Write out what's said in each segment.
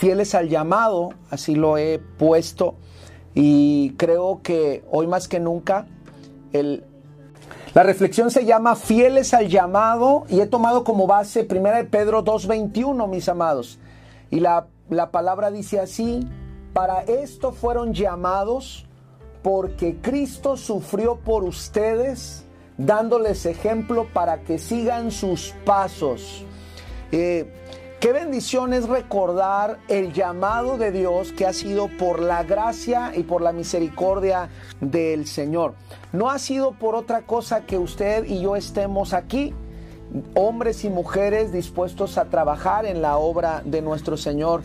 fieles al llamado, así lo he puesto, y creo que hoy más que nunca el, la reflexión se llama Fieles al llamado y he tomado como base 1 de Pedro 2.21, mis amados. Y la, la palabra dice así, para esto fueron llamados porque Cristo sufrió por ustedes, dándoles ejemplo para que sigan sus pasos. Eh, Qué bendición es recordar el llamado de Dios que ha sido por la gracia y por la misericordia del Señor. No ha sido por otra cosa que usted y yo estemos aquí, hombres y mujeres dispuestos a trabajar en la obra de nuestro Señor.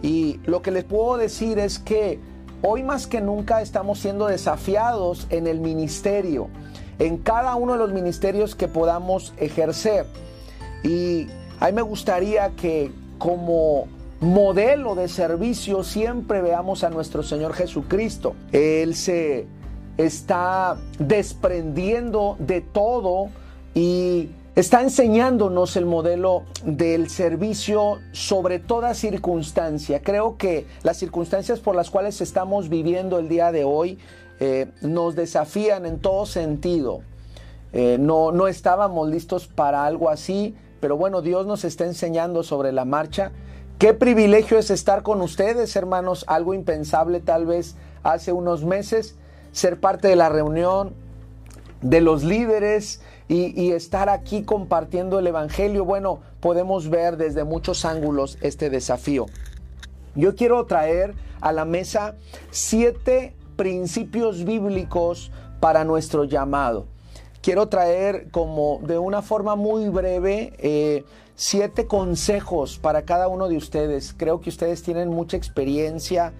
Y lo que les puedo decir es que hoy más que nunca estamos siendo desafiados en el ministerio, en cada uno de los ministerios que podamos ejercer. Y a mí me gustaría que como modelo de servicio siempre veamos a nuestro Señor Jesucristo. Él se está desprendiendo de todo y está enseñándonos el modelo del servicio sobre toda circunstancia. Creo que las circunstancias por las cuales estamos viviendo el día de hoy eh, nos desafían en todo sentido. Eh, no, no estábamos listos para algo así pero bueno, Dios nos está enseñando sobre la marcha. Qué privilegio es estar con ustedes, hermanos, algo impensable tal vez hace unos meses, ser parte de la reunión de los líderes y, estar aquí compartiendo el Evangelio. Bueno, podemos ver desde muchos ángulos este desafío. Yo quiero traer a la mesa siete principios bíblicos para nuestro llamado quiero traer como de una forma muy breve eh, siete consejos para cada uno de ustedes. Creo que ustedes tienen mucha experiencia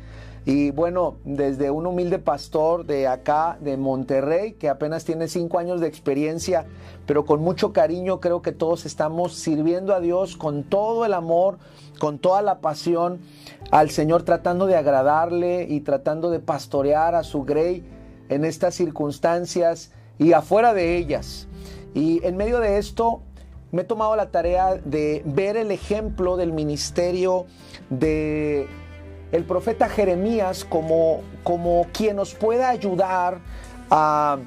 y bueno, desde un humilde pastor de acá, de Monterrey, que apenas tiene cinco años de experiencia, pero con mucho cariño, creo que todos estamos sirviendo a Dios con todo el amor, con toda la pasión al Señor, tratando de agradarle y tratando de pastorear a su grey en estas circunstancias y afuera de ellas. Y en medio de esto me he tomado la tarea de ver el ejemplo del ministerio de el profeta Jeremías como, como quien nos pueda ayudar a,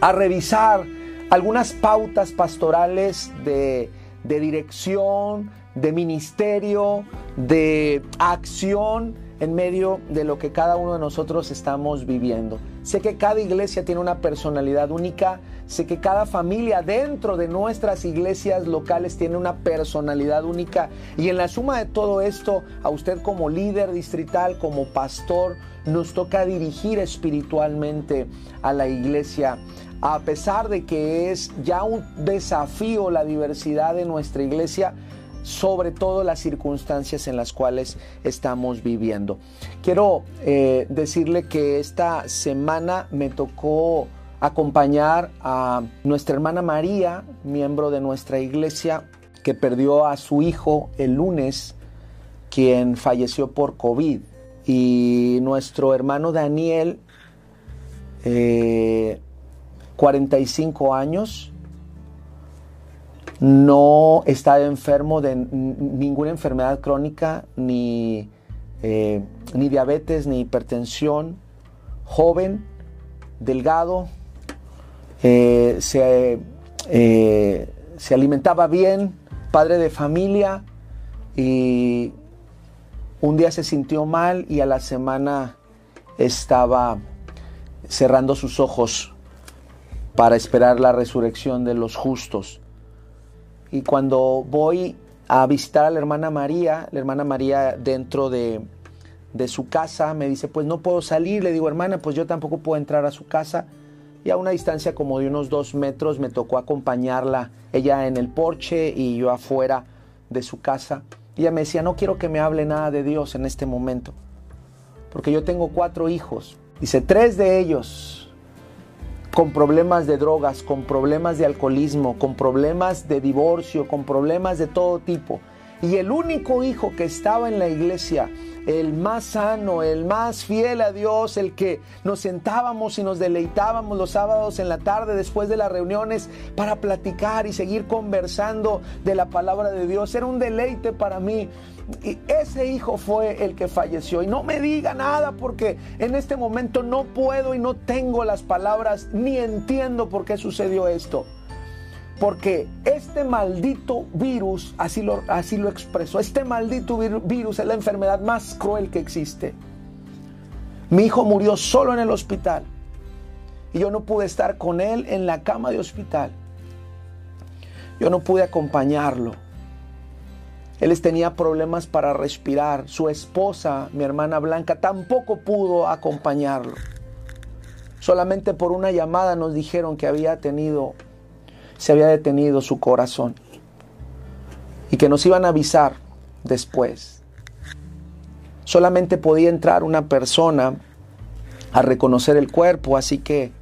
a revisar algunas pautas pastorales de, de dirección, de ministerio, de acción en medio de lo que cada uno de nosotros estamos viviendo. Sé que cada iglesia tiene una personalidad única, sé que cada familia dentro de nuestras iglesias locales tiene una personalidad única y en la suma de todo esto, a usted como líder distrital, como pastor, nos toca dirigir espiritualmente a la iglesia. A pesar de que es ya un desafío la diversidad de nuestra iglesia, sobre todo las circunstancias en las cuales estamos viviendo. Quiero eh, decirle que esta semana me tocó acompañar a nuestra hermana María, miembro de nuestra iglesia, que perdió a su hijo el lunes, quien falleció por COVID. Y nuestro hermano Daniel, 45 eh, años, no está enfermo de ninguna enfermedad crónica, ni, eh, ni diabetes, ni hipertensión, joven, delgado, eh, se, eh, se alimentaba bien, padre de familia y un día se sintió mal y a la semana estaba cerrando sus ojos para esperar la resurrección de los justos. Y cuando voy a visitar a la hermana María, la hermana María dentro de, su casa me dice, pues no puedo salir. Le digo, hermana, pues yo tampoco puedo entrar a su casa. Y a una distancia como de unos dos metros me tocó acompañarla, ella en el porche y yo afuera de su casa. Y ella me decía, no quiero que me hable nada de Dios en este momento, porque yo tengo cuatro hijos. Dice, tres de ellos con problemas de drogas, con problemas de alcoholismo, con problemas de divorcio, con problemas de todo tipo. Y el único hijo que estaba en la iglesia el más sano, el más fiel a Dios, el que nos sentábamos y nos deleitábamos los sábados en la tarde después de las reuniones para platicar y seguir conversando de la palabra de Dios. Era un deleite para mí. Y ese hijo fue el que falleció. Y no me diga nada porque en este momento no puedo y no tengo las palabras ni entiendo por qué sucedió esto. Porque este maldito virus, así lo, así lo expresó, este maldito virus es la enfermedad más cruel que existe. Mi hijo murió solo en el hospital y yo no pude estar con él en la cama de hospital. Yo no pude acompañarlo. Él tenía problemas para respirar. Su esposa, mi hermana Blanca, tampoco pudo acompañarlo. Solamente por una llamada nos dijeron que había tenido se había detenido su corazón y que nos iban a avisar después. Solamente podía entrar una persona a reconocer el cuerpo, así que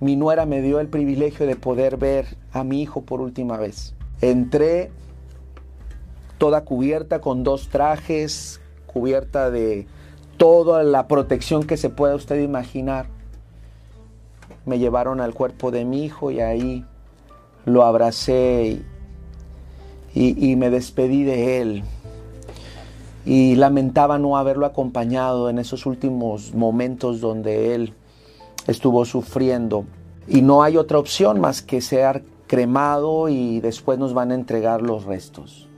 mi nuera me dio el privilegio de poder ver a mi hijo por última vez. Entré toda cubierta con dos trajes, cubierta de toda la protección que se pueda usted imaginar. Me llevaron al cuerpo de mi hijo y ahí lo abracé y, me despedí de él. Y lamentaba no haberlo acompañado en esos últimos momentos donde él estuvo sufriendo. Y no hay otra opción más que ser cremado y después nos van a entregar los restos.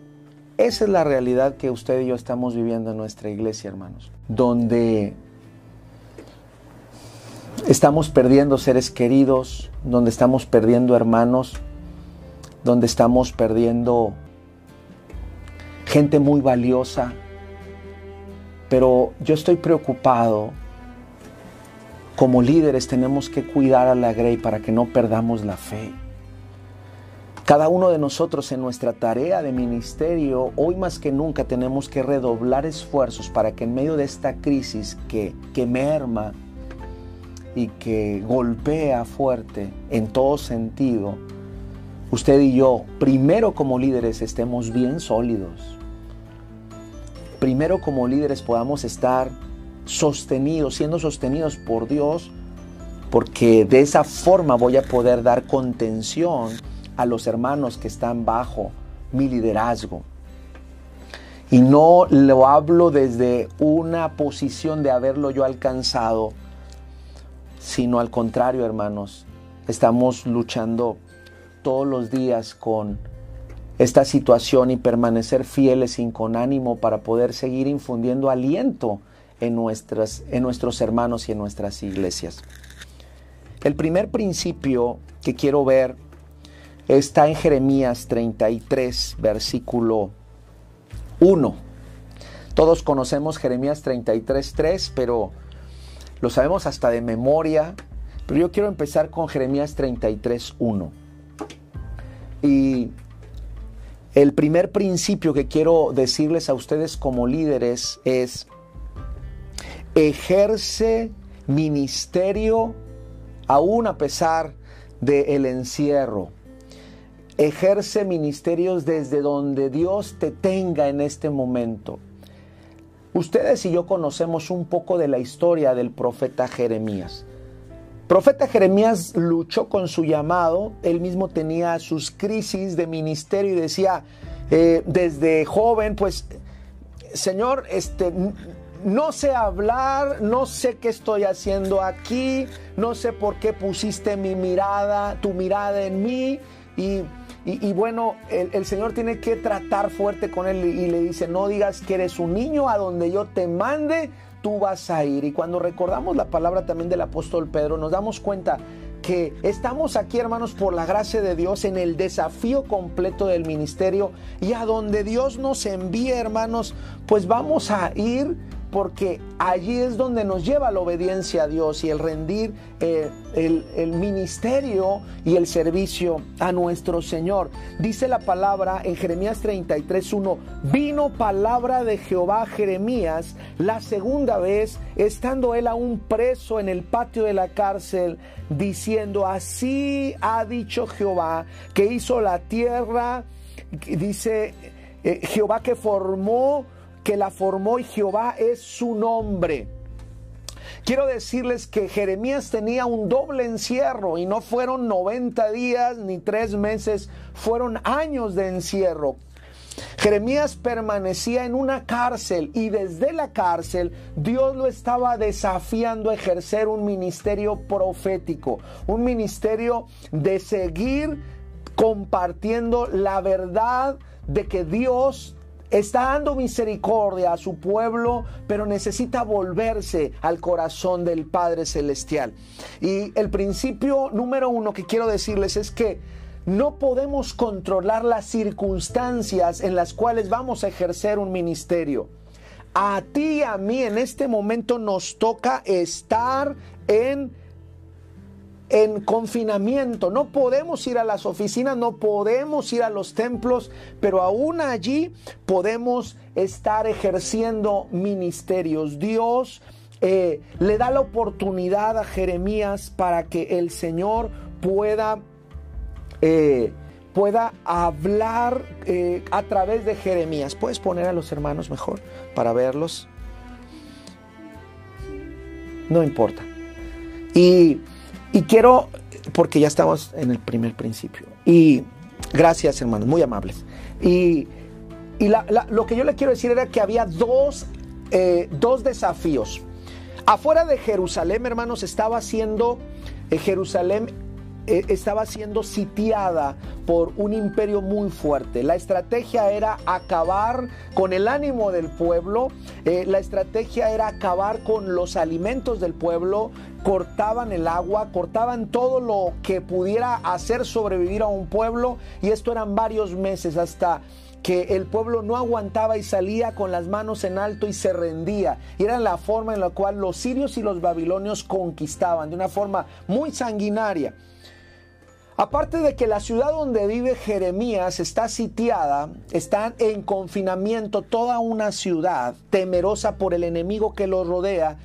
Esa es la realidad que usted y yo estamos viviendo en nuestra iglesia, hermanos. Donde estamos perdiendo seres queridos, donde estamos perdiendo hermanos, donde estamos perdiendo gente muy valiosa. Pero yo estoy preocupado. Como líderes tenemos que cuidar a la Grey para que no perdamos la fe. Cada uno de nosotros en nuestra tarea de ministerio, hoy más que nunca tenemos que redoblar esfuerzos para que en medio de esta crisis que, que merma y que golpea fuerte en todo sentido, usted y yo, primero como líderes, estemos bien sólidos. Primero como líderes podamos estar sostenidos, siendo sostenidos por Dios, porque de esa forma voy a poder dar contención a los hermanos que están bajo mi liderazgo. Y no lo hablo desde una posición de haberlo yo alcanzado, sino al contrario, hermanos, estamos luchando todos los días con esta situación y permanecer fieles y con ánimo para poder seguir infundiendo aliento en, nuestras, en nuestros hermanos y en nuestras iglesias. El primer principio que quiero ver está en Jeremías 33, versículo 1. Todos conocemos Jeremías 33, 3, pero lo sabemos hasta de memoria. Pero yo quiero empezar con Jeremías 33, 1. Y el primer principio que quiero decirles a ustedes como líderes es, ejerce ministerio aún a pesar del encierro. Ejerce ministerios desde donde Dios te tenga en este momento. Ustedes y yo conocemos un poco de la historia del profeta Jeremías profeta Jeremías luchó con su llamado, él mismo tenía sus crisis de ministerio y decía, eh, desde joven, pues, Señor, este, no sé hablar, no sé qué estoy haciendo aquí, no sé por qué pusiste mi mirada, tu mirada en mí. Y, bueno, el, el, Señor tiene que tratar fuerte con él y le dice, no digas que eres un niño a donde yo te mande, tú vas a ir. Y cuando recordamos la palabra también del apóstol Pedro, nos damos cuenta que estamos aquí, hermanos, por la gracia de Dios en el desafío completo del ministerio y a donde Dios nos envíe, hermanos, pues vamos a ir porque allí es donde nos lleva la obediencia a Dios y el rendir eh, el, ministerio y el servicio a nuestro Señor. Dice la palabra en Jeremías 33.1, vino palabra de Jehová a Jeremías la segunda vez, estando él aún preso en el patio de la cárcel, diciendo, así ha dicho Jehová, que hizo la tierra, dice eh, Jehová que formó que la formó y Jehová es su nombre. Quiero decirles que Jeremías tenía un doble encierro y no fueron 90 días ni tres meses, fueron años de encierro. Jeremías permanecía en una cárcel y desde la cárcel Dios lo estaba desafiando a ejercer un ministerio profético, un ministerio de seguir compartiendo la verdad de que Dios está dando misericordia a su pueblo, pero necesita volverse al corazón del Padre Celestial. Y el principio número uno que quiero decirles es que no podemos controlar las circunstancias en las cuales vamos a ejercer un ministerio. A ti y a mí en este momento nos toca estar en, en confinamiento. No podemos ir a las oficinas, no podemos ir a los templos, pero aún allí podemos estar ejerciendo ministerios. Dios eh, le da la oportunidad a Jeremías para que el Señor pueda eh, pueda hablar eh, a través de Jeremías. ¿Puedes poner a los hermanos mejor para verlos? No importa. Y, quiero, porque ya estamos en el primer principio. Y gracias hermanos, muy amables. Y, lo que yo le quiero decir era que había dos, eh, dos desafíos. Afuera de Jerusalén, hermanos, estaba haciendo Jerusalén eh, estaba siendo sitiada por un imperio muy fuerte. La estrategia era acabar con el ánimo del pueblo, eh, la estrategia era acabar con los alimentos del pueblo, cortaban el agua, cortaban todo lo que pudiera hacer sobrevivir a un pueblo y esto eran varios meses hasta que el pueblo no aguantaba y salía con las manos en alto y se rendía. Y era la forma en la cual los sirios y los babilonios conquistaban, de una forma muy sanguinaria. Aparte de que la ciudad donde vive Jeremías está sitiada, está en confinamiento toda una ciudad temerosa por el enemigo que lo rodea,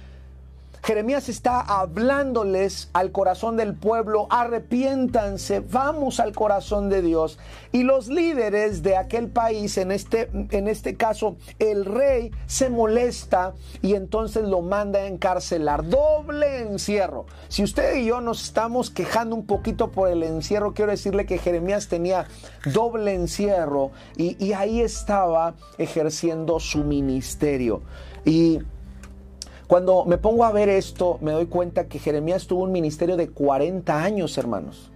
Jeremías está hablándoles al corazón del pueblo, arrepiéntanse, vamos al corazón de Dios. Y los líderes de aquel país, en este, en este caso el rey, se molesta y entonces lo manda a encarcelar. Doble encierro. Si usted y yo nos estamos quejando un poquito por el encierro, quiero decirle que Jeremías tenía doble encierro y, y ahí estaba ejerciendo su ministerio. Y cuando me pongo a ver esto, me doy cuenta que Jeremías tuvo un ministerio de 40 años, hermanos.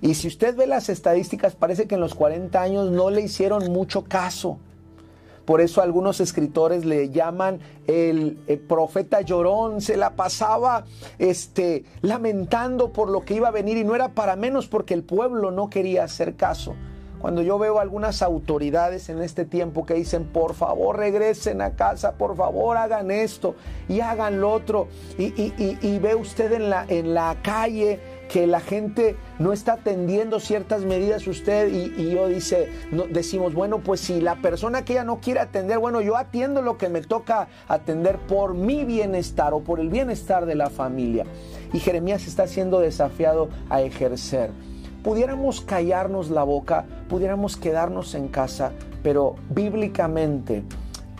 Y si usted ve las estadísticas, parece que en los 40 años no le hicieron mucho caso. Por eso algunos escritores le llaman el, profeta llorón, se la pasaba este, lamentando por lo que iba a venir y no era para menos porque el pueblo no quería hacer caso. Cuando yo veo algunas autoridades en este tiempo que dicen, por favor regresen a casa, por favor hagan esto y hagan lo otro, y, ve usted en la, en la calle que la gente no está atendiendo ciertas medidas usted y, yo dice, decimos, bueno, pues si la persona que ella no quiere atender, bueno, yo atiendo lo que me toca atender por mi bienestar o por el bienestar de la familia. Y Jeremías está siendo desafiado a ejercer pudiéramos callarnos la boca, pudiéramos quedarnos en casa, pero bíblicamente,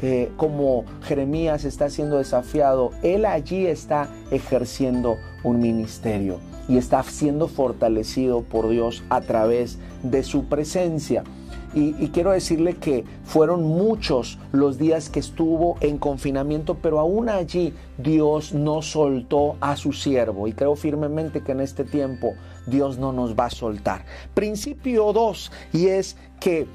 eh, como Jeremías está siendo desafiado, él allí está ejerciendo un ministerio y está siendo fortalecido por Dios a través de su presencia. Y, quiero decirle que fueron muchos los días que estuvo en confinamiento, pero aún allí Dios no soltó a su siervo. Y creo firmemente que en este tiempo Dios no nos va a soltar. Principio 2, y es que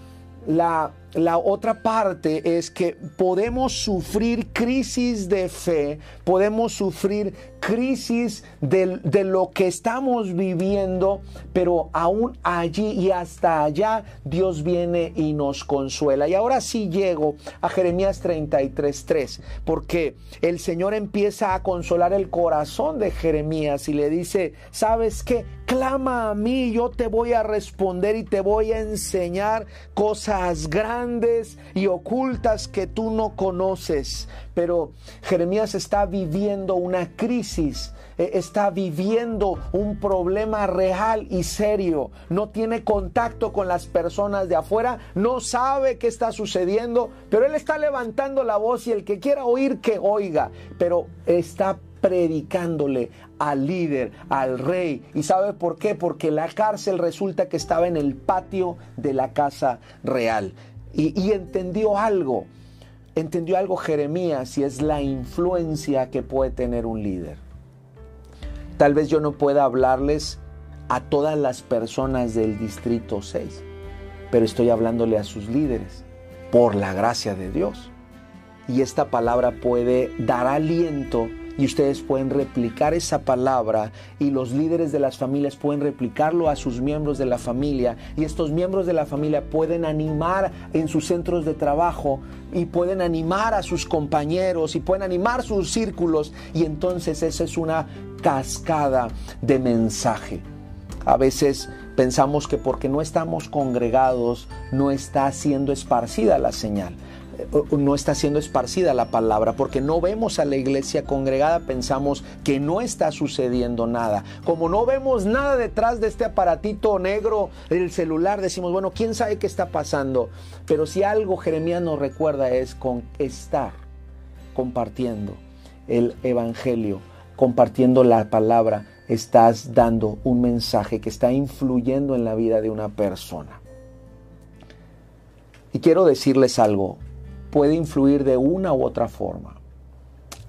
la, la, otra parte es que podemos sufrir crisis de fe, podemos sufrir crisis de, lo que estamos viviendo, pero aún allí y hasta allá Dios viene y nos consuela. Y ahora sí llego a Jeremías 33.3, porque el Señor empieza a consolar el corazón de Jeremías y le dice, ¿sabes qué? clama a mí, yo te voy a responder y te voy a enseñar cosas grandes y ocultas que tú no conoces. Pero Jeremías está viviendo una crisis eh, está viviendo un problema real y serio, no tiene contacto con las personas de afuera, no sabe qué está sucediendo, pero él está levantando la voz y el que quiera oír, que oiga, pero está predicándole al líder, al rey. ¿Y sabe por qué? Porque la cárcel resulta que estaba en el patio de la casa real. Y, y entendió algo, entendió algo Jeremías y es la influencia que puede tener un líder. Tal vez yo no pueda hablarles a todas las personas del Distrito 6, pero estoy hablándole a sus líderes por la gracia de Dios. Y esta palabra puede dar aliento y ustedes pueden replicar esa palabra y los líderes de las familias pueden replicarlo a sus miembros de la familia y estos miembros de la familia pueden animar en sus centros de trabajo y pueden animar a sus compañeros y pueden animar sus círculos y entonces esa es una cascada de mensaje. A veces pensamos que porque no estamos congregados no está siendo esparcida la señal no está siendo esparcida la palabra, porque no vemos a la iglesia congregada, pensamos que no está sucediendo nada. Como no vemos nada detrás de este aparatito negro del celular, decimos, bueno, ¿quién sabe qué está pasando? Pero si algo Jeremías nos recuerda es con estar compartiendo el Evangelio, compartiendo la palabra, estás dando un mensaje que está influyendo en la vida de una persona. Y quiero decirles algo, puede influir de una u otra forma.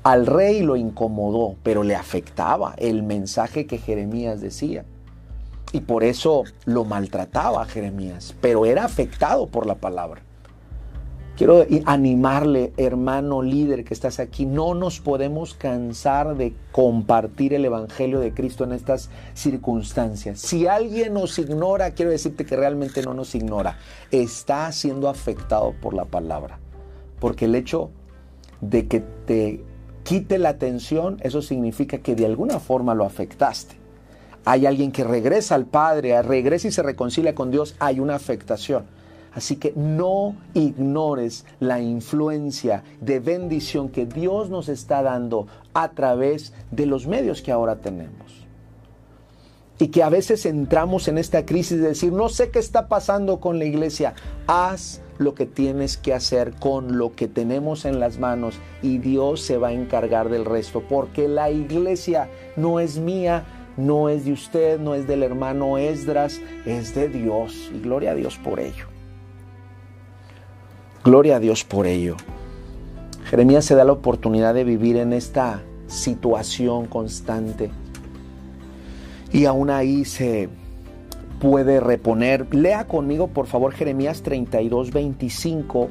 Al rey lo incomodó, pero le afectaba el mensaje que Jeremías decía. Y por eso lo maltrataba a Jeremías, pero era afectado por la palabra. Quiero animarle, hermano líder que estás aquí, no nos podemos cansar de compartir el Evangelio de Cristo en estas circunstancias. Si alguien nos ignora, quiero decirte que realmente no nos ignora, está siendo afectado por la palabra. Porque el hecho de que te quite la atención, eso significa que de alguna forma lo afectaste. Hay alguien que regresa al Padre, regresa y se reconcilia con Dios, hay una afectación. Así que no ignores la influencia de bendición que Dios nos está dando a través de los medios que ahora tenemos. Y que a veces entramos en esta crisis de decir, no sé qué está pasando con la iglesia. Haz lo que tienes que hacer con lo que tenemos en las manos y Dios se va a encargar del resto, porque la iglesia no es mía, no es de usted, no es del hermano Esdras, es de Dios y gloria a Dios por ello. Gloria a Dios por ello. Jeremías se da la oportunidad de vivir en esta situación constante y aún ahí se puede reponer. Lea conmigo, por favor, Jeremías 32, 25,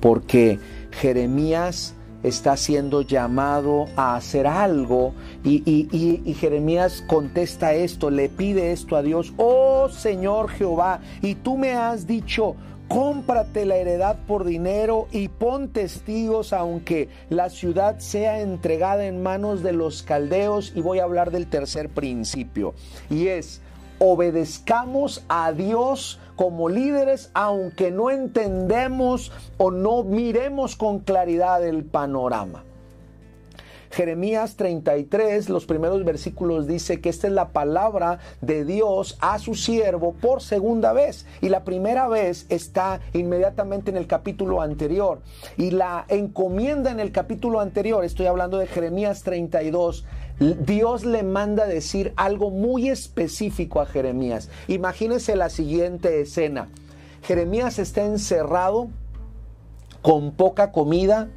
porque Jeremías está siendo llamado a hacer algo y, y, Jeremías contesta esto, le pide esto a Dios, oh Señor Jehová, y tú me has dicho, cómprate la heredad por dinero y pon testigos aunque la ciudad sea entregada en manos de los caldeos y voy a hablar del tercer principio y es obedezcamos a Dios como líderes, aunque no entendemos o no miremos con claridad el panorama. Jeremías 33, los primeros versículos dice que esta es la palabra de Dios a su siervo por segunda vez. Y la primera vez está inmediatamente en el capítulo anterior. Y la encomienda en el capítulo anterior, estoy hablando de Jeremías 32, Dios le manda decir algo muy específico a Jeremías. Imagínense la siguiente escena. Jeremías está encerrado con poca comida,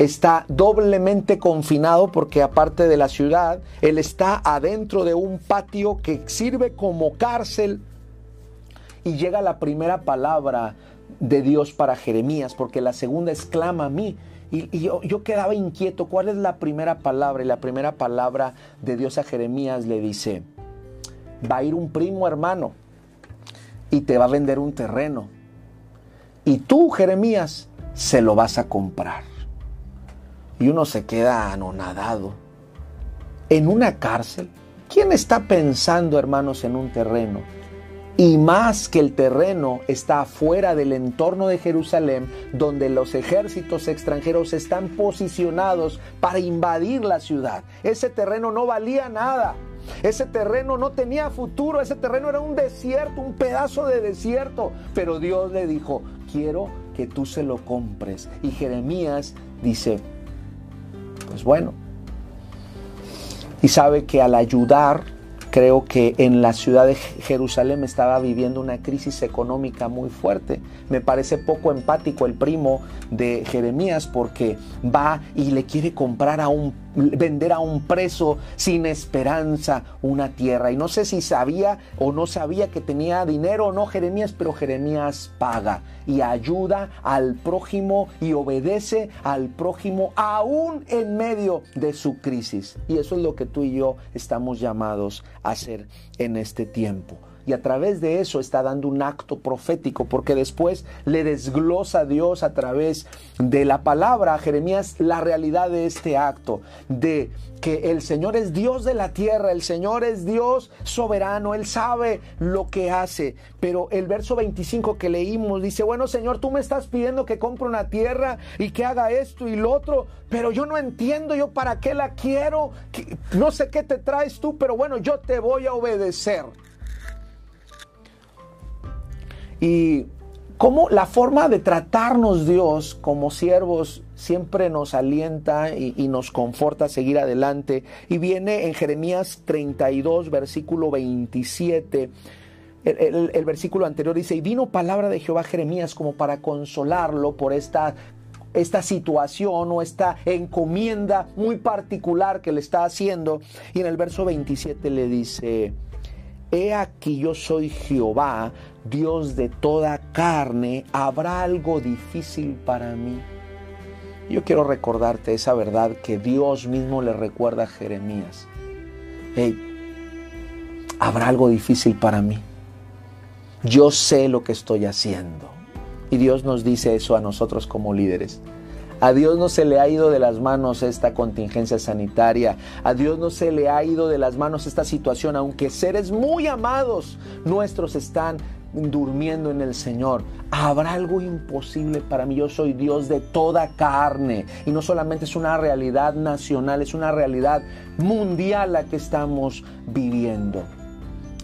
está doblemente confinado porque aparte de la ciudad, él está adentro de un patio que sirve como cárcel y llega la primera palabra de Dios para Jeremías, porque la segunda exclama a mí. Y, yo, yo, quedaba inquieto, ¿cuál es la primera palabra? Y la primera palabra de Dios a Jeremías le dice, va a ir un primo hermano y te va a vender un terreno. Y tú, Jeremías, se lo vas a comprar. Y uno se queda anonadado. En una cárcel, ¿Quién está pensando, hermanos, en un terreno? Y más que el terreno está fuera del entorno de Jerusalén, donde los ejércitos extranjeros están posicionados para invadir la ciudad. Ese terreno no valía nada. Ese terreno no tenía futuro, ese terreno era un desierto, un pedazo de desierto. Pero Dios le dijo, quiero que tú se lo compres. Y Jeremías dice, pues bueno, y sabe que al ayudar, creo que en la ciudad de Jerusalén estaba viviendo una crisis económica muy fuerte. Me parece poco empático el primo de Jeremías porque va y le quiere comprar a un vender a un preso sin esperanza una tierra. Y no sé si sabía o no sabía que tenía dinero o no Jeremías, pero Jeremías paga y ayuda al prójimo y obedece al prójimo aún en medio de su crisis. Y eso es lo que tú y yo estamos llamados a hacer en este tiempo y a través de eso está dando un acto profético, porque después le desglosa a Dios a través de la palabra a Jeremías la realidad de este acto, de que el Señor es Dios de la tierra, el Señor es Dios soberano, Él sabe lo que hace. Pero el verso 25 que leímos dice, bueno Señor, tú me estás pidiendo que compre una tierra y que haga esto y lo otro, pero yo no entiendo yo para qué la quiero, no sé qué te traes tú, pero bueno, yo te voy a obedecer. Y cómo la forma de tratarnos Dios como siervos siempre nos alienta y, nos conforta a seguir adelante. Y viene en Jeremías 32, versículo 27. El, el, versículo anterior dice, y vino palabra de Jehová Jeremías como para consolarlo por esta, esta situación o esta encomienda muy particular que le está haciendo. Y en el verso 27 le dice, He aquí yo soy Jehová, Dios de toda carne, ¿habrá algo difícil para mí? Yo quiero recordarte esa verdad que Dios mismo le recuerda a Jeremías. ¿habrá algo difícil para mí? Yo sé lo que estoy haciendo. Y Dios nos dice eso a nosotros como líderes. A Dios no se le ha ido de las manos esta contingencia sanitaria. A Dios no se le ha ido de las manos esta situación, aunque seres muy amados nuestros están durmiendo en el Señor. Habrá algo imposible para mí. Yo soy Dios de toda carne. Y no solamente es una realidad nacional, es una realidad mundial la que estamos viviendo.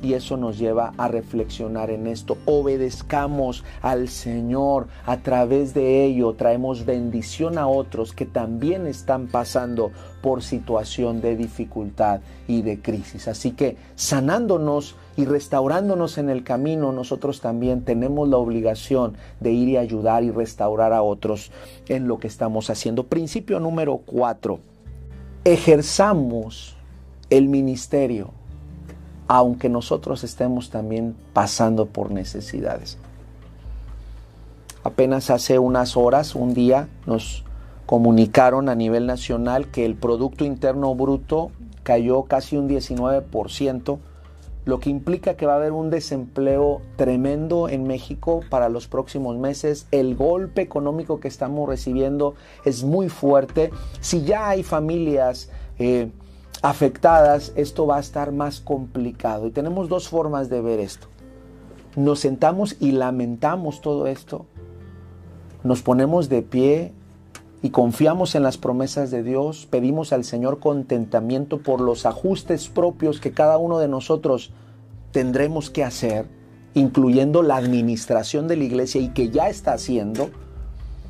Y eso nos lleva a reflexionar en esto. Obedezcamos al Señor. A través de ello traemos bendición a otros que también están pasando por situación de dificultad y de crisis. Así que sanándonos y restaurándonos en el camino, nosotros también tenemos la obligación de ir y ayudar y restaurar a otros en lo que estamos haciendo. Principio número cuatro. Ejerzamos el ministerio aunque nosotros estemos también pasando por necesidades. Apenas hace unas horas, un día, nos comunicaron a nivel nacional que el Producto Interno Bruto cayó casi un 19%, lo que implica que va a haber un desempleo tremendo en México para los próximos meses. El golpe económico que estamos recibiendo es muy fuerte. Si ya hay familias eh, afectadas, esto va a estar más complicado. Y tenemos dos formas de ver esto. Nos sentamos y lamentamos todo esto. Nos ponemos de pie y confiamos en las promesas de Dios. Pedimos al Señor contentamiento por los ajustes propios que cada uno de nosotros tendremos que hacer, incluyendo la administración de la iglesia y que ya está haciendo,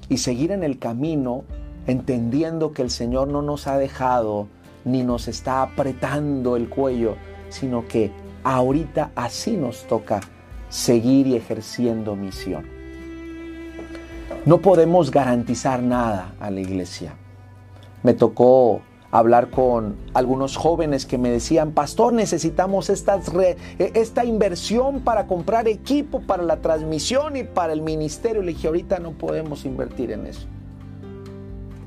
y seguir en el camino entendiendo que el Señor no nos ha dejado ni nos está apretando el cuello, sino que ahorita así nos toca seguir y ejerciendo misión. No podemos garantizar nada a la iglesia. Me tocó hablar con algunos jóvenes que me decían, pastor, necesitamos e, esta inversión para comprar equipo para la transmisión y para el ministerio. Le dije, ahorita no podemos invertir en eso.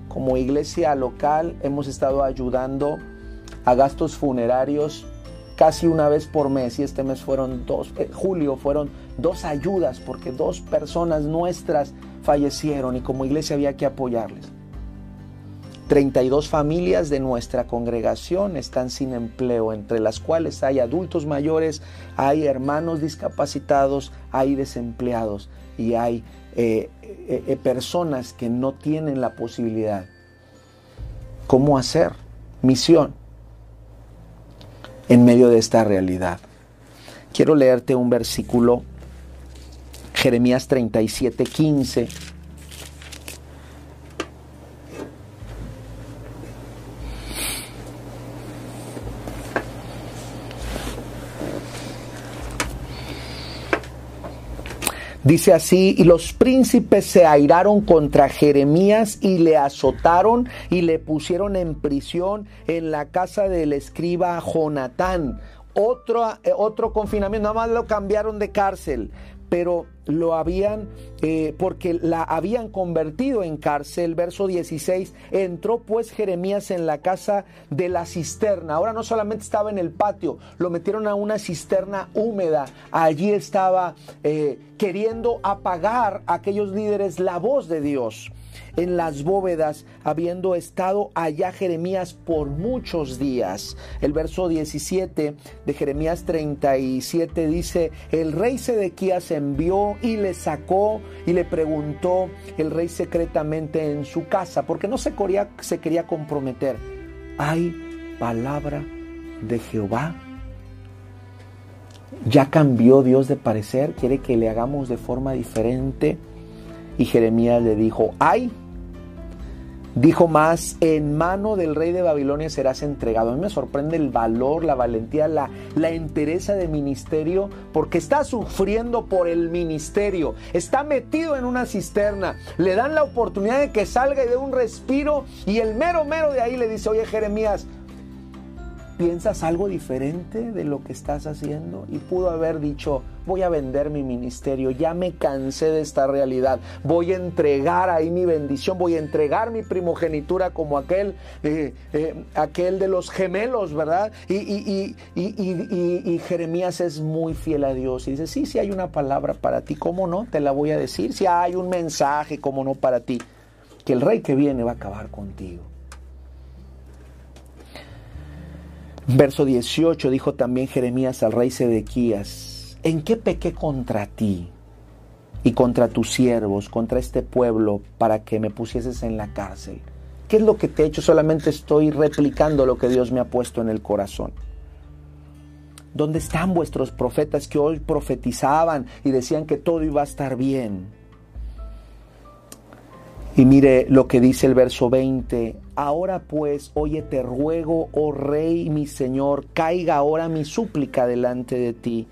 Como iglesia local hemos estado ayudando a gastos funerarios casi una vez por mes y este mes fueron dos, eh, julio fueron dos ayudas porque dos personas nuestras fallecieron y como iglesia había que apoyarles. 32 familias de nuestra congregación están sin empleo, entre las cuales hay adultos mayores, hay hermanos discapacitados, hay desempleados y hay eh, eh, eh, personas que no tienen la posibilidad. ¿Cómo hacer? Misión en medio de esta realidad. Quiero leerte un versículo, Jeremías 37, 15 Dice así, y los príncipes se airaron contra Jeremías y le azotaron y le pusieron en prisión en la casa del escriba Jonatán. Otro, eh, otro confinamiento, nada más lo cambiaron de cárcel pero lo habían, eh, porque la habían convertido en cárcel. Verso 16, entró pues Jeremías en la casa de la cisterna. Ahora no solamente estaba en el patio, lo metieron a una cisterna húmeda. Allí estaba eh, queriendo apagar a aquellos líderes la voz de Dios en las bóvedas, habiendo estado allá Jeremías por muchos días. El verso 17 de Jeremías 37 dice, el rey Sedequías envió y le sacó y le preguntó el rey secretamente en su casa, porque no se quería, comprometer. ¿Hay palabra de Jehová? ¿Ya cambió Dios de parecer? ¿Quiere que le hagamos de forma diferente? Y Jeremías le dijo, hay Dijo más, en mano del rey de Babilonia serás entregado. A mí me sorprende el valor, la valentía, la, la entereza de ministerio, porque está sufriendo por el ministerio. Está metido en una cisterna. Le dan la oportunidad de que salga y dé un respiro. Y el mero mero de ahí le dice, oye Jeremías, ¿Piensas algo diferente de lo que estás haciendo? Y pudo haber dicho, voy a vender mi ministerio, ya me cansé de esta realidad, voy a entregar ahí mi bendición, voy a entregar mi primogenitura como aquel, eh, eh, aquel de los gemelos, ¿verdad? Y, y, y, Jeremías es muy fiel a Dios y dice, sí, sí hay una palabra para ti, ¿cómo no? Te la voy a decir, si hay un mensaje, ¿cómo no para ti? Que el rey que viene va a acabar contigo. Verso 18 dijo también Jeremías al rey Sedequías, ¿en qué pequé contra ti y contra tus siervos, contra este pueblo, para que me pusieses en la cárcel? ¿Qué es lo que te he hecho? Solamente estoy replicando lo que Dios me ha puesto en el corazón. ¿Dónde están vuestros profetas que hoy profetizaban y decían que todo iba a estar bien? Y mire lo que dice el verso 20. Ahora pues, oye, te ruego, oh rey, mi señor, caiga ahora mi súplica delante de ti,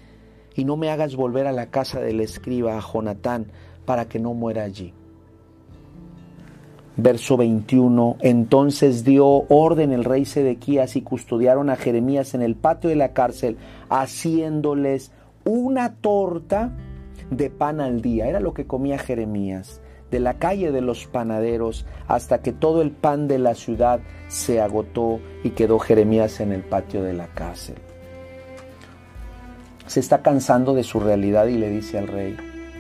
y no me hagas volver a la casa del escriba, a Jonatán, para que no muera allí. Verso 21. Entonces dio orden el rey Sedequías y custodiaron a Jeremías en el patio de la cárcel, haciéndoles una torta de pan al día. Era lo que comía Jeremías de la calle de los panaderos hasta que todo el pan de la ciudad se agotó y quedó Jeremías en el patio de la cárcel. Se está cansando de su realidad y le dice al rey,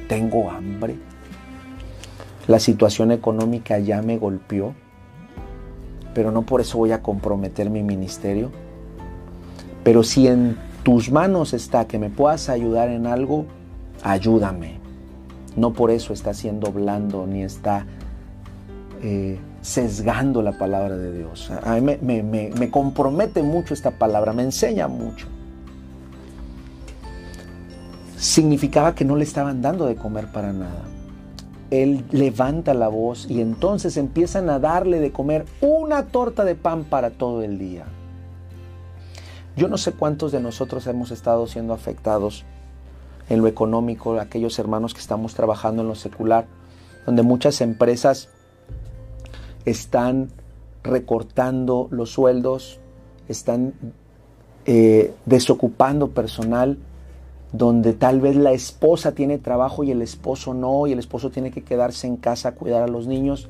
tengo hambre. La situación económica ya me golpeó, pero no por eso voy a comprometer mi ministerio. Pero si en tus manos está que me puedas ayudar en algo, ayúdame no por eso está siendo blando ni está eh, sesgando la palabra de Dios. A mí me, compromete mucho esta palabra, me enseña mucho. Significaba que no le estaban dando de comer para nada. Él levanta la voz y entonces empiezan a darle de comer una torta de pan para todo el día. Yo no sé cuántos de nosotros hemos estado siendo afectados en lo económico, aquellos hermanos que estamos trabajando en lo secular, donde muchas empresas están recortando los sueldos, están eh, desocupando personal, donde tal vez la esposa tiene trabajo y el esposo no, y el esposo tiene que quedarse en casa a cuidar a los niños,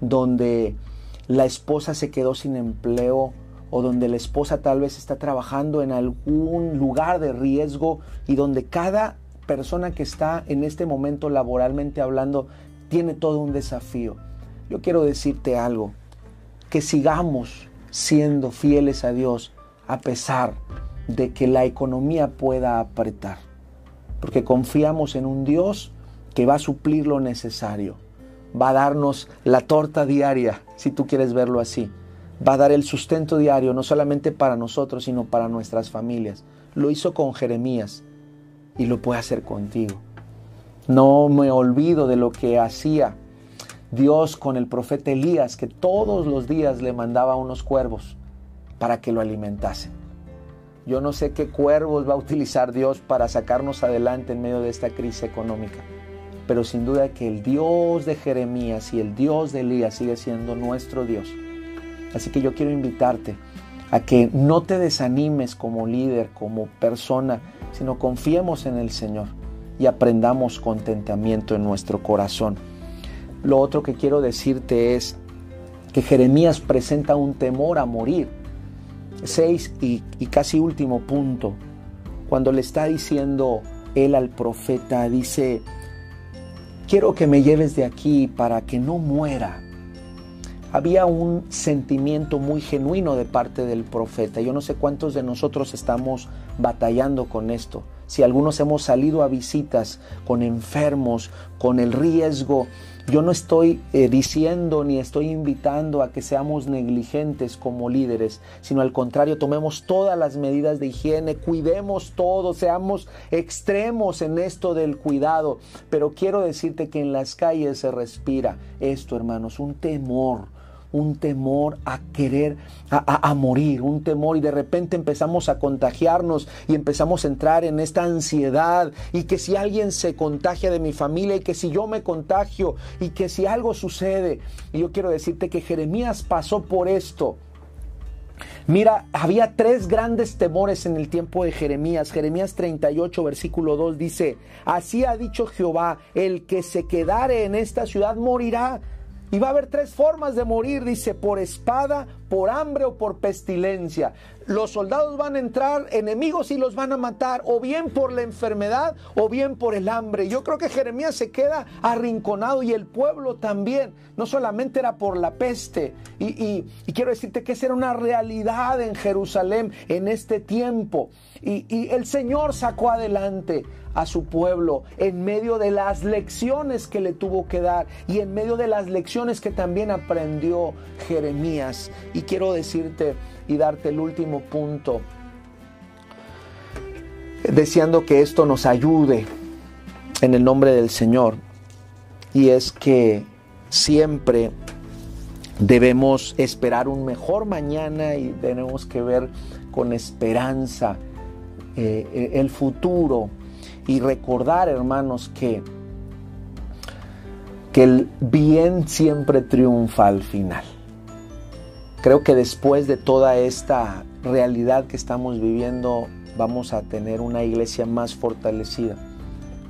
donde la esposa se quedó sin empleo o donde la esposa tal vez está trabajando en algún lugar de riesgo y donde cada persona que está en este momento laboralmente hablando tiene todo un desafío. Yo quiero decirte algo. que sigamos siendo fieles a Dios a pesar de que la economía pueda apretar. Porque confiamos en un Dios que va a suplir lo necesario. Va a darnos la torta diaria, si tú quieres verlo así. Va a dar el sustento diario, no solamente para nosotros, sino para nuestras familias. Lo hizo con Jeremías y lo puede hacer contigo. No me olvido de lo que hacía Dios con el profeta Elías, que todos los días le mandaba unos cuervos para que lo alimentasen. Yo no sé qué cuervos va a utilizar Dios para sacarnos adelante en medio de esta crisis económica, pero sin duda que el Dios de Jeremías y el Dios de Elías sigue siendo nuestro Dios. Así que yo quiero invitarte a que no te desanimes como líder, como persona, sino confiemos en el Señor y aprendamos contentamiento en nuestro corazón. Lo otro que quiero decirte es que Jeremías presenta un temor a morir. Seis y, y casi último punto, cuando le está diciendo él al profeta, dice, quiero que me lleves de aquí para que no muera. Había un sentimiento muy genuino de parte del profeta. Yo no sé cuántos de nosotros estamos batallando con esto si algunos hemos salido a visitas con enfermos, con el riesgo, yo no estoy eh, diciendo ni estoy invitando a que seamos negligentes como líderes, sino al contrario, tomemos todas las medidas de higiene, cuidemos todo, seamos extremos en esto del cuidado. Pero quiero decirte que en las calles se respira esto, hermanos, un temor un temor a querer, a, morir, un temor y de repente empezamos a contagiarnos y empezamos a entrar en esta ansiedad y que si alguien se contagia de mi familia y que si yo me contagio y que si algo sucede, y yo quiero decirte que Jeremías pasó por esto. Mira, había tres grandes temores en el tiempo de Jeremías. Jeremías 38, versículo 2 dice, así ha dicho Jehová, el que se quedare en esta ciudad morirá y va a haber tres formas de morir, dice, por espada, por hambre o por pestilencia. Los soldados van a entrar enemigos y los van a matar, o bien por la enfermedad o bien por el hambre. Yo creo que Jeremías se queda arrinconado y el pueblo también. No solamente era por la peste. Y, quiero decirte que esa era una realidad en Jerusalén en este tiempo. y el Señor sacó adelante a su pueblo en medio de las lecciones que le tuvo que dar y en medio de las lecciones que también aprendió Jeremías. Y quiero decirte y darte el último punto, deseando que esto nos ayude en el nombre del Señor. Y es que siempre debemos esperar un mejor mañana y tenemos que ver con esperanza eh, el futuro y recordar, hermanos, que, que el bien siempre triunfa al final. Creo que después de toda esta realidad que estamos viviendo, vamos a tener una iglesia más fortalecida.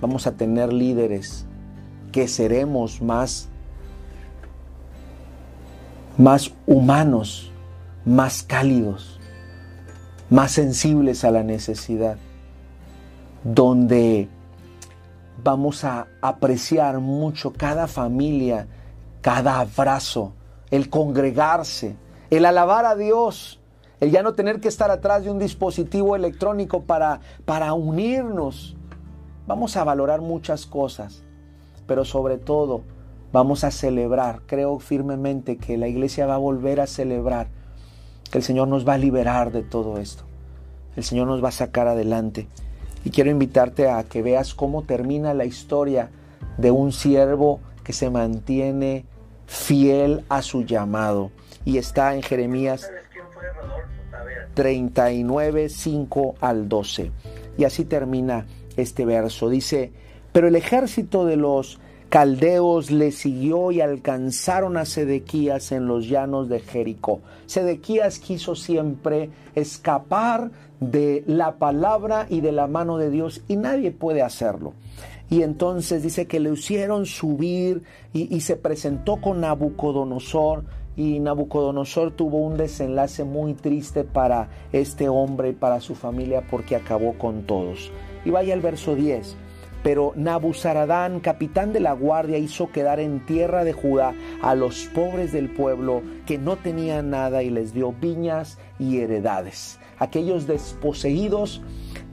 Vamos a tener líderes que seremos más más humanos, más cálidos, más sensibles a la necesidad donde vamos a apreciar mucho cada familia, cada abrazo, el congregarse, el alabar a Dios, el ya no tener que estar atrás de un dispositivo electrónico para, para unirnos. Vamos a valorar muchas cosas, pero sobre todo vamos a celebrar. Creo firmemente que la iglesia va a volver a celebrar, que el Señor nos va a liberar de todo esto. El Señor nos va a sacar adelante. Y quiero invitarte a que veas cómo termina la historia de un siervo que se mantiene fiel a su llamado. Y está en Jeremías 39, 5 al 12. Y así termina este verso. Dice, pero el ejército de los caldeos le siguió y alcanzaron a Sedequías en los llanos de Jericó. Sedequías quiso siempre escapar de la palabra y de la mano de Dios y nadie puede hacerlo. Y entonces dice que le hicieron subir y, se presentó con Nabucodonosor y Nabucodonosor tuvo un desenlace muy triste para este hombre y para su familia porque acabó con todos. Y vaya el verso 10. Pero Nabuzaradán, capitán de la guardia, hizo quedar en tierra de Judá a los pobres del pueblo que no tenían nada y les dio viñas y heredades. Aquellos desposeídos,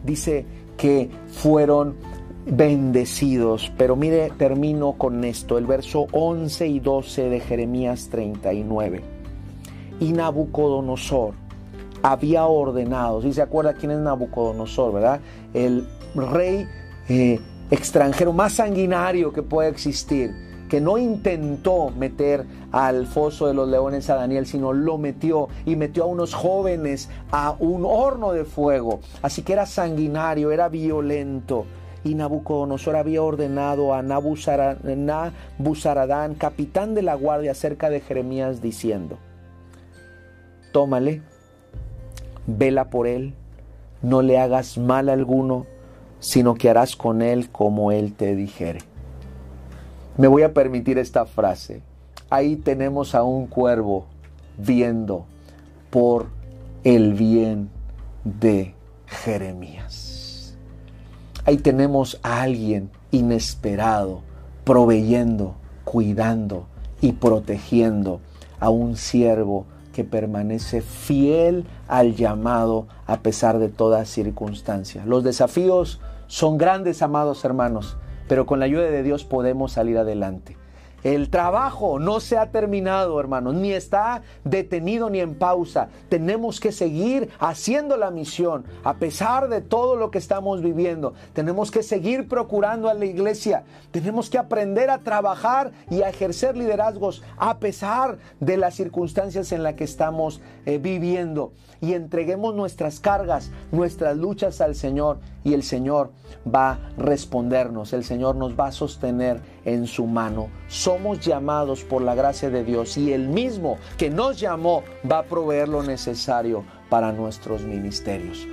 dice que fueron bendecidos. Pero mire, termino con esto, el verso 11 y 12 de Jeremías 39. Y Nabucodonosor había ordenado, si se acuerda quién es Nabucodonosor, ¿verdad? El rey eh, extranjero más sanguinario que puede existir, que no intentó meter al foso de los leones a Daniel, sino lo metió y metió a unos jóvenes a un horno de fuego. Así que era sanguinario, era violento. Y Nabucodonosor había ordenado a Nabuzaradán, capitán de la guardia, cerca de Jeremías, diciendo, tómale, vela por él, no le hagas mal alguno, sino que harás con él como él te dijere. Me voy a permitir esta frase. Ahí tenemos a un cuervo viendo por el bien de Jeremías. Ahí tenemos a alguien inesperado, proveyendo, cuidando y protegiendo a un siervo que permanece fiel al llamado a pesar de toda circunstancia. Los desafíos son grandes, amados hermanos, pero con la ayuda de Dios podemos salir adelante. El trabajo no se ha terminado, hermanos, ni está detenido ni en pausa. Tenemos que seguir haciendo la misión a pesar de todo lo que estamos viviendo. Tenemos que seguir procurando a la iglesia. Tenemos que aprender a trabajar y a ejercer liderazgos a pesar de las circunstancias en las que estamos eh, viviendo. Y entreguemos nuestras cargas, nuestras luchas al Señor y el Señor va a respondernos. El Señor nos va a sostener en su mano. Somos llamados por la gracia de Dios y el mismo que nos llamó va a proveer lo necesario para nuestros ministerios.